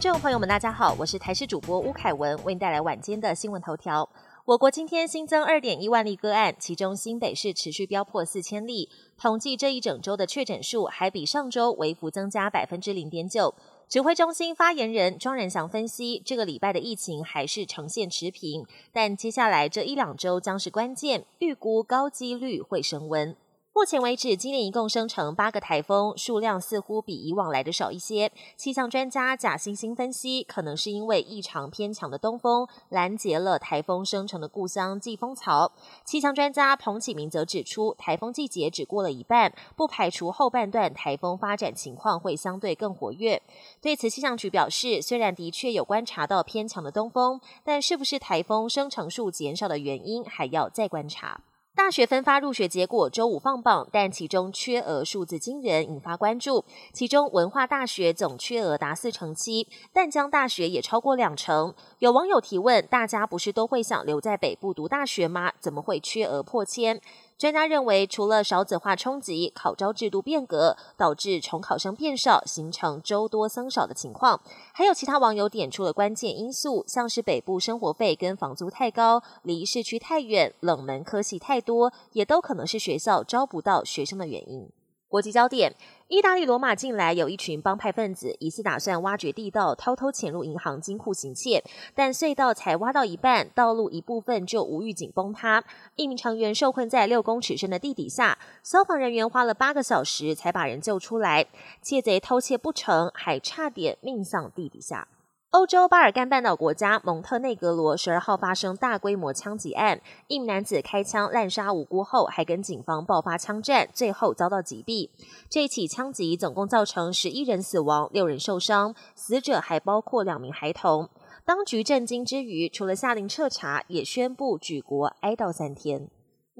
听众朋友们，大家好，我是台视主播吴凯文，为您带来晚间的新闻头条。我国今天新增二点一万例个案，其中新北市持续飙破四千例。统计这一整周的确诊数还比上周微幅增加百分之零点九。指挥中心发言人庄仁祥分析，这个礼拜的疫情还是呈现持平，但接下来这一两周将是关键，预估高几率会升温。目前为止，今年一共生成八个台风，数量似乎比以往来的少一些。气象专家贾星星分析，可能是因为异常偏强的东风拦截了台风生成的故乡季风槽。气象专家彭启明则指出，台风季节只过了一半，不排除后半段台风发展情况会相对更活跃。对此，气象局表示，虽然的确有观察到偏强的东风，但是不是台风生成数减少的原因，还要再观察。大学分发入学结果周五放榜，但其中缺额数字惊人，引发关注。其中文化大学总缺额达四成七，淡江大学也超过两成。有网友提问：大家不是都会想留在北部读大学吗？怎么会缺额破千？专家认为，除了少子化冲击、考招制度变革导致重考生变少，形成周多僧少的情况，还有其他网友点出了关键因素，像是北部生活费跟房租太高、离市区太远、冷门科系太多，也都可能是学校招不到学生的原因。国际焦点：意大利罗马近来有一群帮派分子，疑似打算挖掘地道，偷偷潜入银行金库行窃。但隧道才挖到一半，道路一部分就无预警崩塌，一名成员受困在六公尺深的地底下，消防人员花了八个小时才把人救出来。窃贼偷窃不成，还差点命丧地底下。欧洲巴尔干半岛国家蒙特内格罗十二号发生大规模枪击案，一名男子开枪滥杀无辜后，还跟警方爆发枪战，最后遭到击毙。这起枪击总共造成十一人死亡，六人受伤，死者还包括两名孩童。当局震惊之余，除了下令彻查，也宣布举国哀悼三天。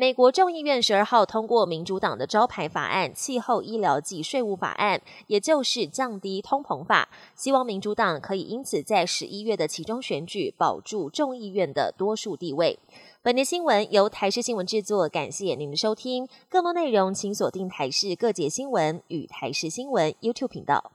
美国众议院十二号通过民主党的招牌法案——气候、医疗及税务法案，也就是降低通膨法。希望民主党可以因此在十一月的其中选举保住众议院的多数地位。本节新闻由台视新闻制作，感谢您的收听。更多内容请锁定台视各节新闻与台视新闻 YouTube 频道。